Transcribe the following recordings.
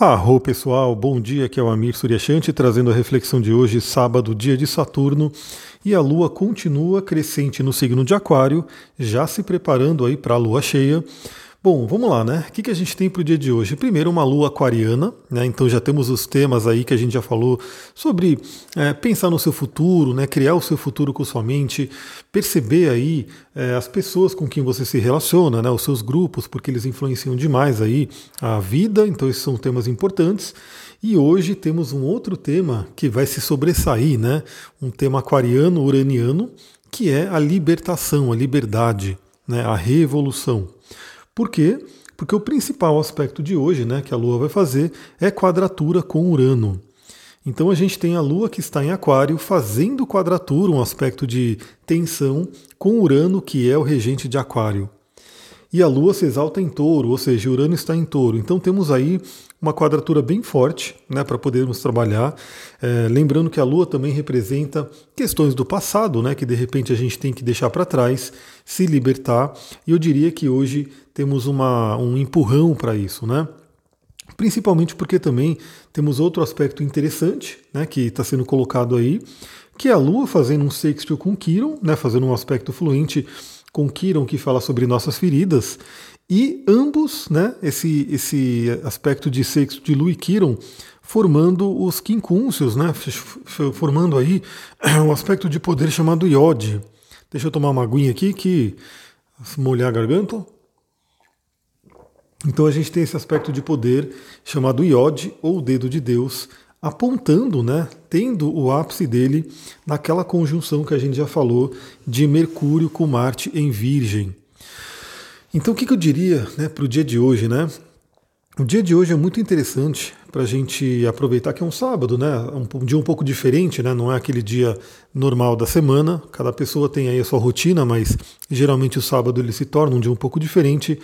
Arro pessoal, bom dia, aqui é o Amir Suryashanti trazendo a reflexão de hoje, sábado, dia de Saturno, e a Lua continua crescente no signo de Aquário, já se preparando aí para a Lua cheia. Bom, vamos lá, né? O que, que a gente tem para o dia de hoje? Primeiro, uma lua aquariana, né? Então já temos os temas aí que a gente já falou sobre é, pensar no seu futuro, né? Criar o seu futuro com sua mente, perceber aí é, as pessoas com quem você se relaciona, né? Os seus grupos, porque eles influenciam demais aí a vida. Então esses são temas importantes. E hoje temos um outro tema que vai se sobressair, né? Um tema aquariano, uraniano, que é a libertação, a liberdade, né? A revolução. Por quê? Porque o principal aspecto de hoje, né, que a Lua vai fazer, é quadratura com Urano. Então a gente tem a Lua que está em Aquário fazendo quadratura, um aspecto de tensão, com Urano, que é o regente de Aquário. E a Lua se exalta em touro, ou seja, Urano está em touro. Então temos aí uma quadratura bem forte né, para podermos trabalhar. É, lembrando que a Lua também representa questões do passado, né, que de repente a gente tem que deixar para trás, se libertar. E eu diria que hoje temos uma, um empurrão para isso. Né? Principalmente porque também temos outro aspecto interessante né, que está sendo colocado aí, que é a Lua fazendo um sextil com Quiron, né, fazendo um aspecto fluente com Kiron, que fala sobre nossas feridas, e ambos, né, esse, esse aspecto de sexo de Lu e Kiron, formando os quincúncios, né, formando aí um aspecto de poder chamado iode. Deixa eu tomar uma aguinha aqui que molhar a garganta. Então a gente tem esse aspecto de poder chamado iode ou dedo de Deus, apontando, né, tendo o ápice dele naquela conjunção que a gente já falou de Mercúrio com Marte em Virgem. Então o que, eu diria né, para o dia de hoje, né? O dia de hoje é muito interessante para a gente aproveitar que é um sábado, né? Um, dia um pouco diferente, né? Não é aquele dia normal da semana. Cada pessoa tem aí a sua rotina, mas geralmente o sábado ele se torna um dia um pouco diferente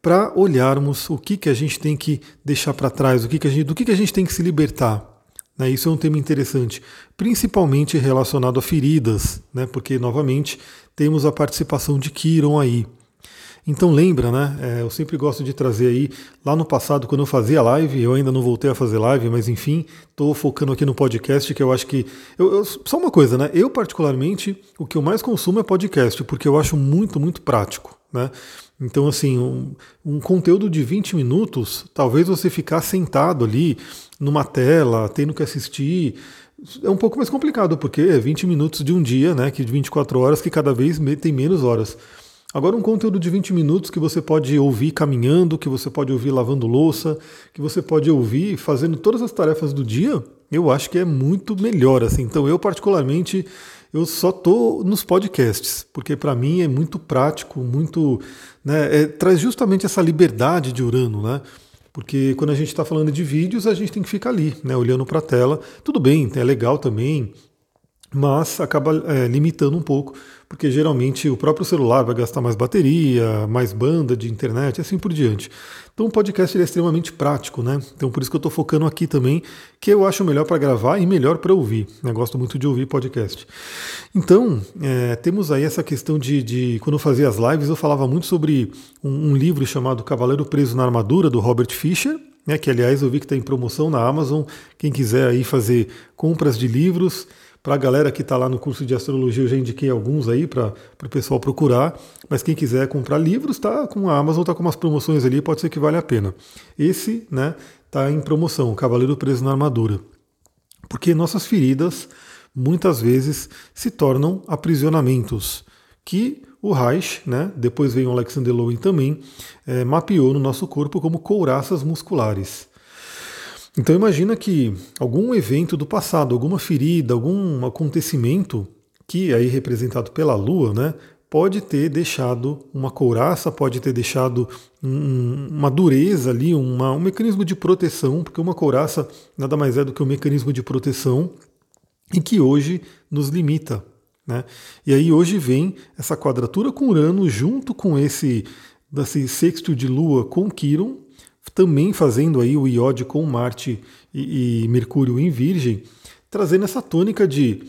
para olharmos o que, que a gente tem que deixar para trás, o que que a gente, do que, que a gente tem que se libertar. Né? Isso é um tema interessante, principalmente relacionado a feridas, né? porque, novamente, temos a participação de Kiron aí. Então lembra, né? É, eu sempre gosto de trazer aí, lá no passado, quando eu fazia live, eu ainda não voltei a fazer live, mas enfim, estou focando aqui no podcast, que eu acho que. Eu, eu, só uma coisa, né? Eu, particularmente, o que eu mais consumo é podcast, porque eu acho muito, muito prático. Né? Então, assim, um, um, conteúdo de 20 minutos, talvez você ficar sentado ali numa tela, tendo que assistir, é um pouco mais complicado, porque é 20 minutos de um dia, né, que de 24 horas, que cada vez tem menos horas. Agora, um conteúdo de 20 minutos que você pode ouvir caminhando, que você pode ouvir lavando louça, que você pode ouvir fazendo todas as tarefas do dia, eu acho que é muito melhor. Assim. Então, eu, particularmente, eu só tô nos podcasts, porque para mim é muito prático, muito. Né, é, traz justamente essa liberdade de Urano, né? Porque quando a gente está falando de vídeos, a gente tem que ficar ali, né, olhando para a tela. Tudo bem, é legal também, mas acaba é, limitando um pouco, porque geralmente o próprio celular vai gastar mais bateria, mais banda de internet e assim por diante. Então o podcast é extremamente prático, né? Então por isso que eu estou focando aqui também, que eu acho melhor para gravar e melhor para ouvir. Eu gosto muito de ouvir podcast. Então é, temos aí essa questão de, de, quando eu fazia as lives, eu falava muito sobre um, um livro chamado Cavaleiro Preso na Armadura, do Robert Fisher, né, que aliás eu vi que está em promoção na Amazon. Quem quiser aí fazer compras de livros, para a galera que está lá no curso de astrologia, eu já indiquei alguns aí para o pessoal procurar. Mas quem quiser comprar livros, tá com a Amazon, tá com umas promoções ali, pode ser que vale a pena. Esse, né, tá em promoção, Cavaleiro Preso na Armadura. Porque nossas feridas muitas vezes se tornam aprisionamentos que o Reich, né, depois veio o Alexander Lowen também, é, mapeou no nosso corpo como couraças musculares. Então imagina que algum evento do passado, alguma ferida, algum acontecimento que é aí representado pela Lua, né, pode ter deixado uma couraça, pode ter deixado um, uma dureza ali, uma, um mecanismo de proteção, porque uma couraça nada mais é do que um mecanismo de proteção e que hoje nos limita. Né? E aí hoje vem essa quadratura com Urano junto com esse, esse sexto de Lua com Quiron, também fazendo aí o iode com Marte e, e Mercúrio em Virgem, trazendo essa tônica de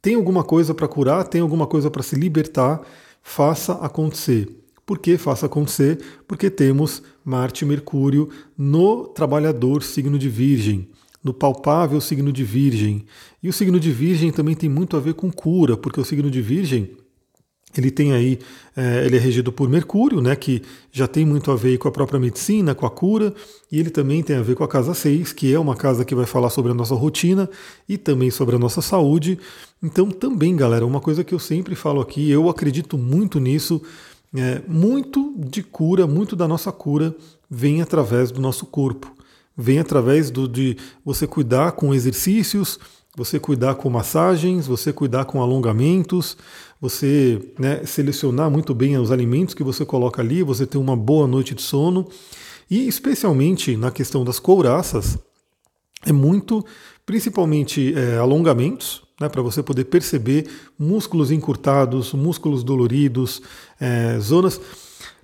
tem alguma coisa para curar, tem alguma coisa para se libertar, faça acontecer. Por que faça acontecer? Porque temos Marte e Mercúrio no trabalhador signo de Virgem, no palpável signo de Virgem. E o signo de Virgem também tem muito a ver com cura, porque o signo de Virgem ele tem aí, é, ele é regido por Mercúrio, né, que já tem muito a ver com a própria medicina, com a cura, e ele também tem a ver com a casa 6, que é uma casa que vai falar sobre a nossa rotina e também sobre a nossa saúde. Então, também, galera, uma coisa que eu sempre falo aqui, eu acredito muito nisso, é, muito de cura, muito da nossa cura vem através do nosso corpo, vem através do, de você cuidar com exercícios, você cuidar com massagens, você cuidar com alongamentos, você né, selecionar muito bem os alimentos que você coloca ali, você ter uma boa noite de sono. E especialmente na questão das couraças, é muito, principalmente é, alongamentos, né, para você poder perceber músculos encurtados, músculos doloridos, é, zonas.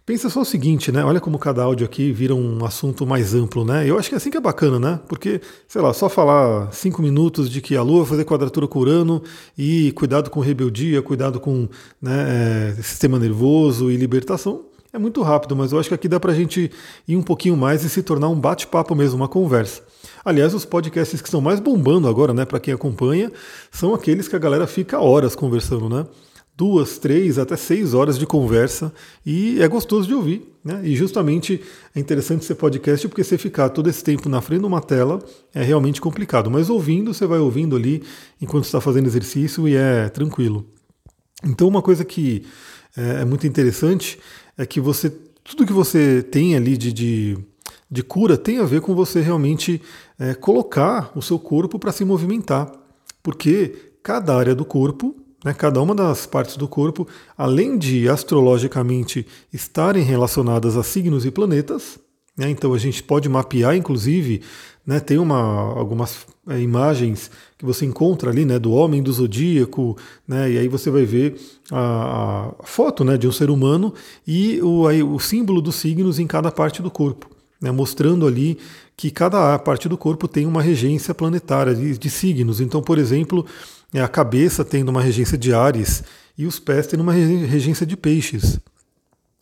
Pensa só o seguinte, né? Olha como cada áudio aqui vira um assunto mais amplo, né? Eu acho que é assim que é bacana, né? Porque, sei lá, só falar cinco minutos de que a Lua vai fazer quadratura com Urano e cuidado com rebeldia, cuidado com né, é, sistema nervoso e libertação, é muito rápido, mas eu acho que aqui dá pra gente ir um pouquinho mais e se tornar um bate-papo mesmo, uma conversa. Aliás, os podcasts que estão mais bombando agora, né, para quem acompanha, são aqueles que a galera fica horas conversando, né? Duas, três, até seis horas de conversa e é gostoso de ouvir. Né? E justamente é interessante ser podcast porque você ficar todo esse tempo na frente de uma tela é realmente complicado. Mas ouvindo, você vai ouvindo ali enquanto está fazendo exercício e é tranquilo. Então, uma coisa que é, é muito interessante é que você tudo que você tem ali de, de, de cura tem a ver com você realmente é, colocar o seu corpo para se movimentar. Porque cada área do corpo né, cada uma das partes do corpo, além de astrologicamente estarem relacionadas a signos e planetas, né, então a gente pode mapear, inclusive, né, tem uma, algumas é, imagens que você encontra ali né, do homem do zodíaco, né, e aí você vai ver a, a foto né, de um ser humano e o, aí, o símbolo dos signos em cada parte do corpo. Né, mostrando ali que cada parte do corpo tem uma regência planetária de, de signos. Então, por exemplo, é a cabeça tendo uma regência de Ares e os pés tendo uma regência de Peixes.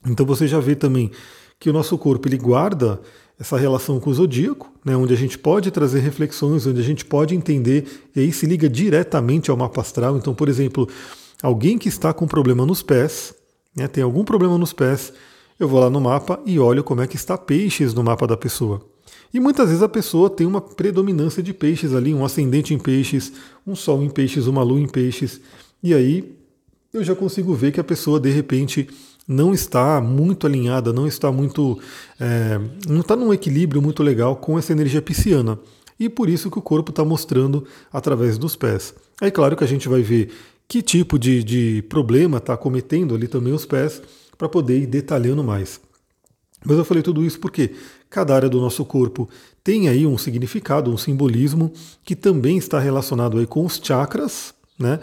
Então você já vê também que o nosso corpo ele guarda essa relação com o zodíaco, né, onde a gente pode trazer reflexões, onde a gente pode entender, e aí se liga diretamente ao mapa astral. Então, por exemplo, alguém que está com problema nos pés, né, tem algum problema nos pés, eu vou lá no mapa e olho como é que está peixes no mapa da pessoa. E muitas vezes a pessoa tem uma predominância de peixes ali, um ascendente em peixes, um sol em peixes, uma lua em peixes. E aí eu já consigo ver que a pessoa de repente não está muito alinhada, não está muito. É, não está num equilíbrio muito legal com essa energia pisciana. E por isso que o corpo está mostrando através dos pés. É claro que a gente vai ver que tipo de, de problema está cometendo ali também os pés para poder ir detalhando mais. Mas eu falei tudo isso porque cada área do nosso corpo tem aí um significado, um simbolismo que também está relacionado aí com os chakras, né?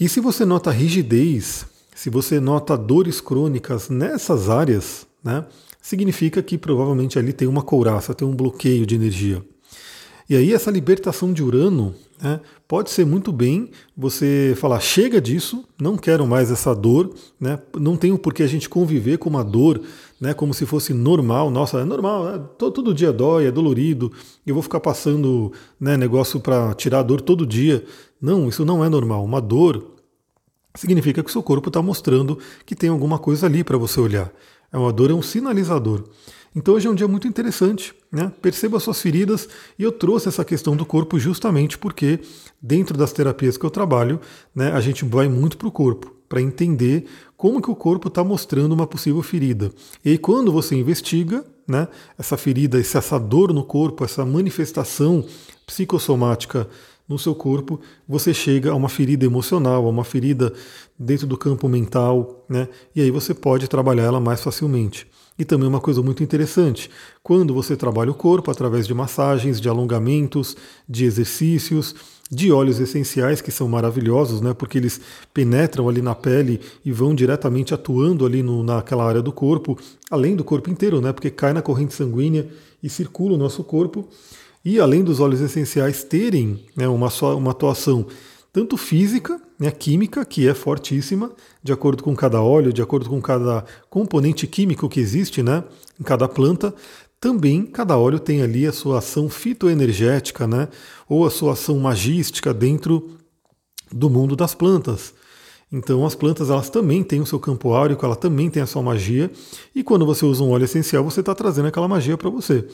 E se você nota rigidez, se você nota dores crônicas nessas áreas, né, significa que provavelmente ali tem uma couraça, tem um bloqueio de energia. E aí essa libertação de Urano né, pode ser muito bem você falar, chega disso, não quero mais essa dor, né, não tenho por que a gente conviver com uma dor né, como se fosse normal, nossa, é normal, né, todo, todo, dia dói, é dolorido, eu vou ficar passando né, negócio para tirar a dor todo dia. Não, isso não é normal. Uma dor significa que o seu corpo está mostrando que tem alguma coisa ali para você olhar. É uma dor, é um sinalizador. Então hoje é um dia muito interessante, né? Perceba suas feridas e eu trouxe essa questão do corpo justamente porque dentro das terapias que eu trabalho, né, a gente vai muito para o corpo para entender como que o corpo está mostrando uma possível ferida. E aí, quando você investiga, né, essa ferida, essa dor no corpo, essa manifestação psicossomática no seu corpo, você chega a uma ferida emocional, a uma ferida dentro do campo mental, né? E aí você pode trabalhar ela mais facilmente. E também uma coisa muito interessante, quando você trabalha o corpo através de massagens, de alongamentos, de exercícios, de óleos essenciais que são maravilhosos, né, porque eles penetram ali na pele e vão diretamente atuando ali no, naquela área do corpo, além do corpo inteiro, né, porque cai na corrente sanguínea e circula o nosso corpo. E além dos óleos essenciais terem né, uma, uma atuação tanto física, né, química, que é fortíssima, de acordo com cada óleo, de acordo com cada componente químico que existe né, em cada planta. Também cada óleo tem ali a sua ação fitoenergética, né, ou a sua ação magística dentro do mundo das plantas. Então as plantas elas também têm o seu campo áurico, ela também tem a sua magia, e quando você usa um óleo essencial, você está trazendo aquela magia para você.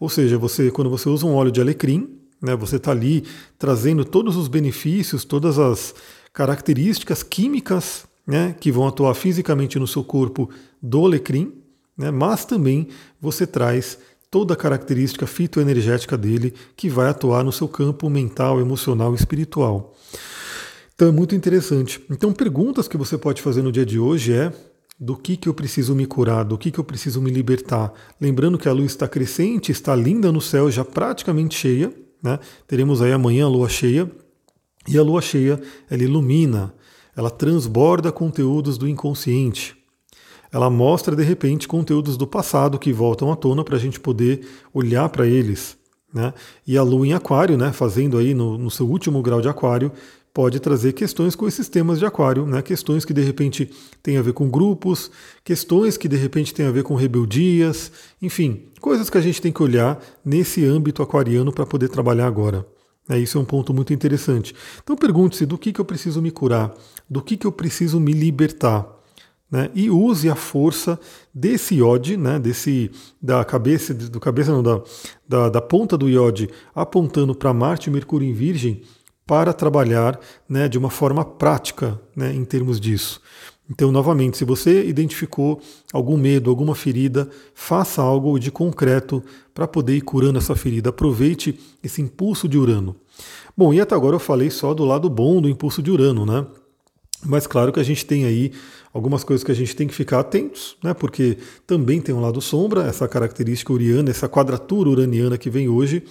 Ou seja, você quando você usa um óleo de alecrim, né, você está ali trazendo todos os benefícios, todas as características químicas né, que vão atuar fisicamente no seu corpo do alecrim, né, mas também você traz toda a característica fitoenergética dele que vai atuar no seu campo mental, emocional e espiritual. Então é muito interessante. Então, perguntas que você pode fazer no dia de hoje é do que, que eu preciso me curar, do que, que eu preciso me libertar. Lembrando que a luz está crescente, está linda no céu, já praticamente cheia. Né? Teremos aí amanhã a lua cheia. E a lua cheia, ela ilumina, ela transborda conteúdos do inconsciente. Ela mostra, de repente, conteúdos do passado que voltam à tona para a gente poder olhar para eles. Né? E a lua em aquário, né, fazendo aí no, no seu último grau de aquário, pode trazer questões com esses temas de aquário, né? questões que de repente têm a ver com grupos, questões que de repente têm a ver com rebeldias, enfim, coisas que a gente tem que olhar nesse âmbito aquariano para poder trabalhar agora. É, isso é um ponto muito interessante. Então pergunte-se do que, que eu preciso me curar, do que, que eu preciso me libertar. Né? E use a força desse iode, né? desse, da cabeça, do cabeça não, da, da, da ponta do iode apontando para Marte Mercúrio em Virgem para trabalhar né, de uma forma prática né, em termos disso. Então, novamente, se você identificou algum medo, alguma ferida, faça algo de concreto para poder ir curando essa ferida. Aproveite esse impulso de Urano. Bom, e até agora eu falei só do lado bom do impulso de Urano, né? Mas claro que a gente tem aí algumas coisas que a gente tem que ficar atentos, né? Porque também tem um lado sombra, essa característica uriana, essa quadratura uraniana que vem hoje.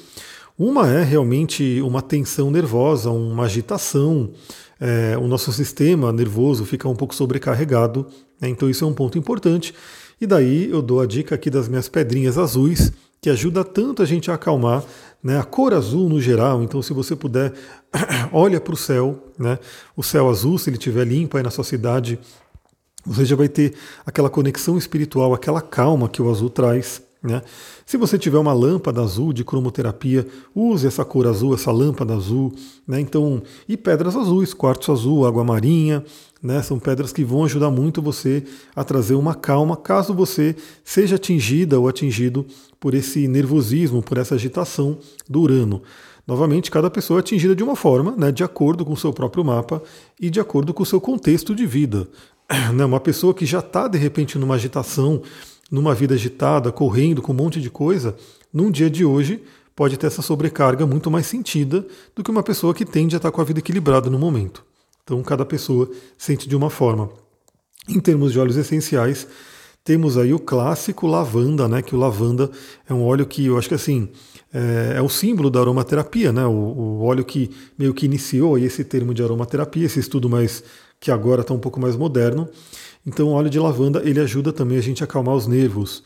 Uma é realmente uma tensão nervosa, uma agitação, é, o nosso sistema nervoso fica um pouco sobrecarregado, né? então isso é um ponto importante. E daí eu dou a dica aqui das minhas pedrinhas azuis, que ajuda tanto a gente a acalmar, né? a cor azul no geral, então se você puder, olha para o céu, né? o céu azul, se ele estiver limpo aí na sua cidade, você já vai ter aquela conexão espiritual, aquela calma que o azul traz. Né? Se você tiver uma lâmpada azul de cromoterapia, use essa cor azul, essa lâmpada azul. Né? Então, e pedras azuis, quartzo azul, água marinha, né? são pedras que vão ajudar muito você a trazer uma calma caso você seja atingida ou atingido por esse nervosismo, por essa agitação do Urano. Novamente, cada pessoa é atingida de uma forma, né, de acordo com o seu próprio mapa e de acordo com o seu contexto de vida. Né? Uma pessoa que já está, de repente, numa agitação, numa vida agitada, correndo com um monte de coisa, num dia de hoje pode ter essa sobrecarga muito mais sentida do que uma pessoa que tende a estar com a vida equilibrada no momento. Então, cada pessoa sente de uma forma. Em termos de óleos essenciais, temos aí o clássico lavanda, né? Que o lavanda é um óleo que eu acho que assim é, é o símbolo da aromaterapia, né? O, o, óleo que meio que iniciou esse termo de aromaterapia, esse estudo mais que agora está um pouco mais moderno. Então, o óleo de lavanda ele ajuda também a gente a acalmar os nervos.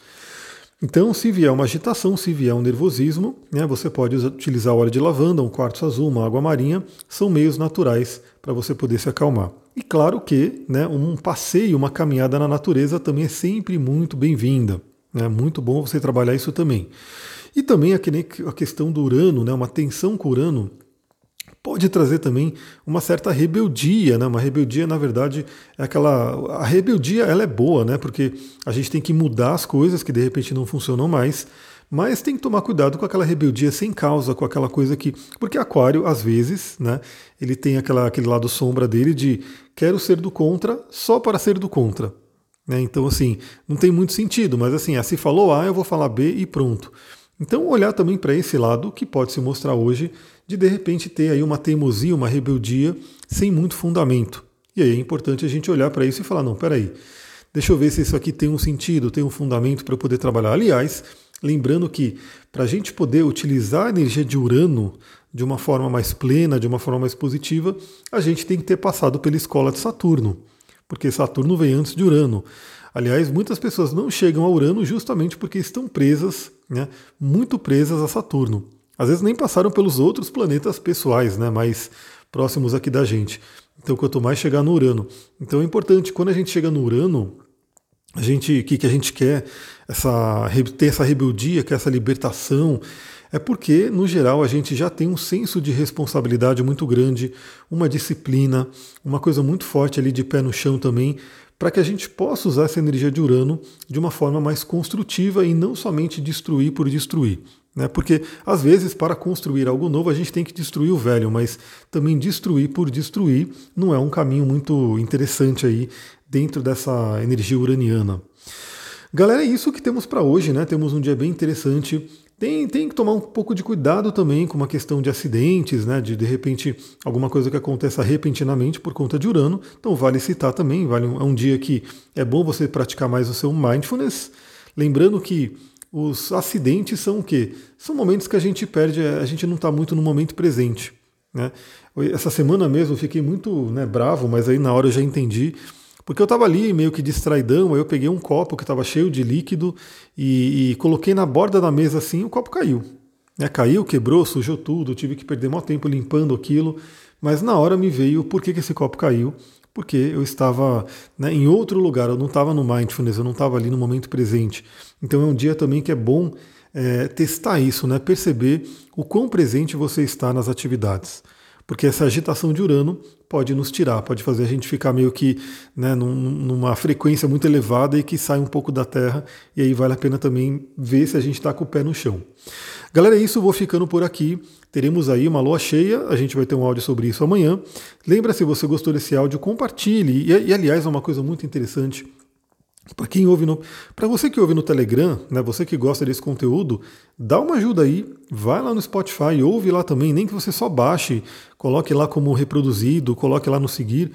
Então, se vier uma agitação, se vier um nervosismo, né, você pode utilizar óleo de lavanda, um quartzo azul, uma água marinha, são meios naturais para você poder se acalmar. E claro que né, um passeio, uma caminhada na natureza também é sempre muito bem-vinda. É né, muito bom você trabalhar isso também. E também a questão do Urano, né, uma tensão com Urano, pode trazer também uma certa rebeldia, né? Uma rebeldia, na verdade, é aquela a rebeldia, ela é boa, né? Porque a gente tem que mudar as coisas que de repente não funcionam mais, mas tem que tomar cuidado com aquela rebeldia sem causa, com aquela coisa que, porque aquário às vezes, né, ele tem aquela, aquele lado sombra dele de quero ser do contra só para ser do contra. Né? Então, assim, não tem muito sentido, mas assim, ah, se falou A, eu vou falar B e pronto. Então, olhar também para esse lado que pode se mostrar hoje de de repente ter aí uma teimosia, uma rebeldia sem muito fundamento. E aí é importante a gente olhar para isso e falar: não, peraí, deixa eu ver se isso aqui tem um sentido, tem um fundamento para eu poder trabalhar. Aliás, lembrando que para a gente poder utilizar a energia de Urano de uma forma mais plena, de uma forma mais positiva, a gente tem que ter passado pela escola de Saturno, porque Saturno vem antes de Urano. Aliás, muitas pessoas não chegam a Urano justamente porque estão presas, né, muito presas a Saturno. Às vezes nem passaram pelos outros planetas pessoais, né? Mas próximos aqui da gente. Então, quanto mais chegar no Urano. Então, é importante, quando a gente chega no Urano, a gente, o que, que a gente quer? Essa, ter essa rebeldia, que é essa libertação, é porque, no geral, a gente já tem um senso de responsabilidade muito grande, uma disciplina, uma coisa muito forte ali de pé no chão também, para que a gente possa usar essa energia de Urano de uma forma mais construtiva e não somente destruir por destruir. Né? Porque, às vezes, para construir algo novo, a gente tem que destruir o velho, mas também destruir por destruir não é um caminho muito interessante aí dentro dessa energia uraniana. Galera, é isso que temos para hoje, né? Temos um dia bem interessante. Tem, tem que tomar um pouco de cuidado também com uma questão de acidentes, né? De de repente alguma coisa que aconteça repentinamente por conta de Urano. Então vale citar também, vale um, é um dia que é bom você praticar mais o seu mindfulness. Lembrando que os acidentes são o quê? São momentos que a gente perde, a gente não está muito no momento presente. Né? Essa semana mesmo eu fiquei muito né, bravo, mas aí na hora eu já entendi. Porque eu estava ali meio que distraidão, aí eu peguei um copo que estava cheio de líquido e, e, coloquei na borda da mesa assim, o copo caiu. Né, caiu, quebrou, sujou tudo, tive que perder muito tempo limpando aquilo, mas na hora me veio por que, que esse copo caiu, porque eu estava né, em outro lugar, eu não estava no mindfulness, eu não estava ali no momento presente. Então é um dia também que é bom é, testar isso, né, perceber o quão presente você está nas atividades porque essa agitação de Urano pode nos tirar, pode fazer a gente ficar meio que né, numa frequência muito elevada e que sai um pouco da Terra, e aí vale a pena também ver se a gente está com o pé no chão. Galera, é isso, vou ficando por aqui. Teremos aí uma lua cheia, a gente vai ter um áudio sobre isso amanhã. Lembra, se você gostou desse áudio, compartilhe. E, e aliás, é uma coisa muito interessante. Para quem ouve no, para você que ouve no Telegram, né, você que gosta desse conteúdo, dá uma ajuda aí, vai lá no Spotify, ouve lá também, nem que você só baixe, coloque lá como reproduzido, coloque lá no seguir.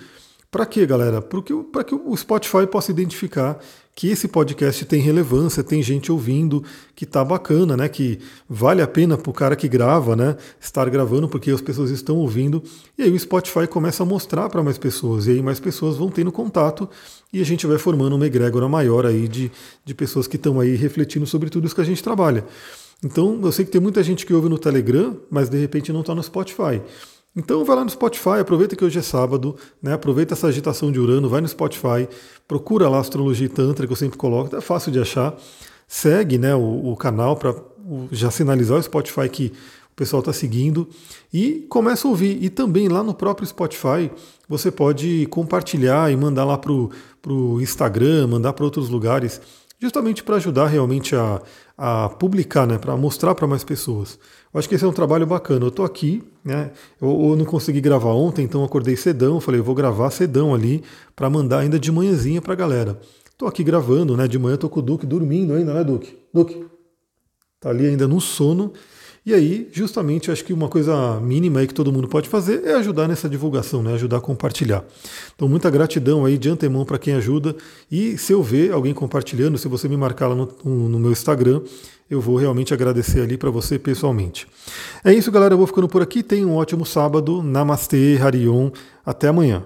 Para quê, galera? Para que o Spotify possa identificar que esse podcast tem relevância, tem gente ouvindo, que tá bacana, né? Que vale a pena para o cara que grava, né? Estar gravando porque as pessoas estão ouvindo. E aí o Spotify começa a mostrar para mais pessoas, e aí mais pessoas vão tendo contato e a gente vai formando uma egrégora maior aí de, de pessoas que estão aí refletindo sobre tudo isso que a gente trabalha. Então, eu sei que tem muita gente que ouve no Telegram, mas de repente não está no Spotify. Então vai lá no Spotify, aproveita que hoje é sábado, né? aproveita essa agitação de Urano, vai no Spotify, procura lá Astrologia e Tantra, que eu sempre coloco, é fácil de achar. Segue né, o, o canal para já sinalizar o Spotify que o pessoal está seguindo e começa a ouvir. E também lá no próprio Spotify você pode compartilhar e mandar lá para o Instagram, mandar para outros lugares, justamente para ajudar realmente a, a publicar, né, para mostrar para mais pessoas. Eu acho que esse é um trabalho bacana. Eu estou aqui, né? Eu, eu, não consegui gravar ontem, então acordei cedão. Falei, eu vou gravar cedão ali para mandar ainda de manhãzinha para a galera. Estou aqui gravando, né? De manhã estou com o Duque dormindo ainda, né, Duque? Duque, tá ali ainda no sono. E aí, justamente, acho que uma coisa mínima aí que todo mundo pode fazer é ajudar nessa divulgação, né? ajudar a compartilhar. Então, muita gratidão aí de antemão para quem ajuda. E se eu ver alguém compartilhando, se você me marcar lá no, no meu Instagram, eu vou realmente agradecer ali para você pessoalmente. É isso, galera. Eu vou ficando por aqui. Tenha um ótimo sábado. Namastê, Harion. Até amanhã.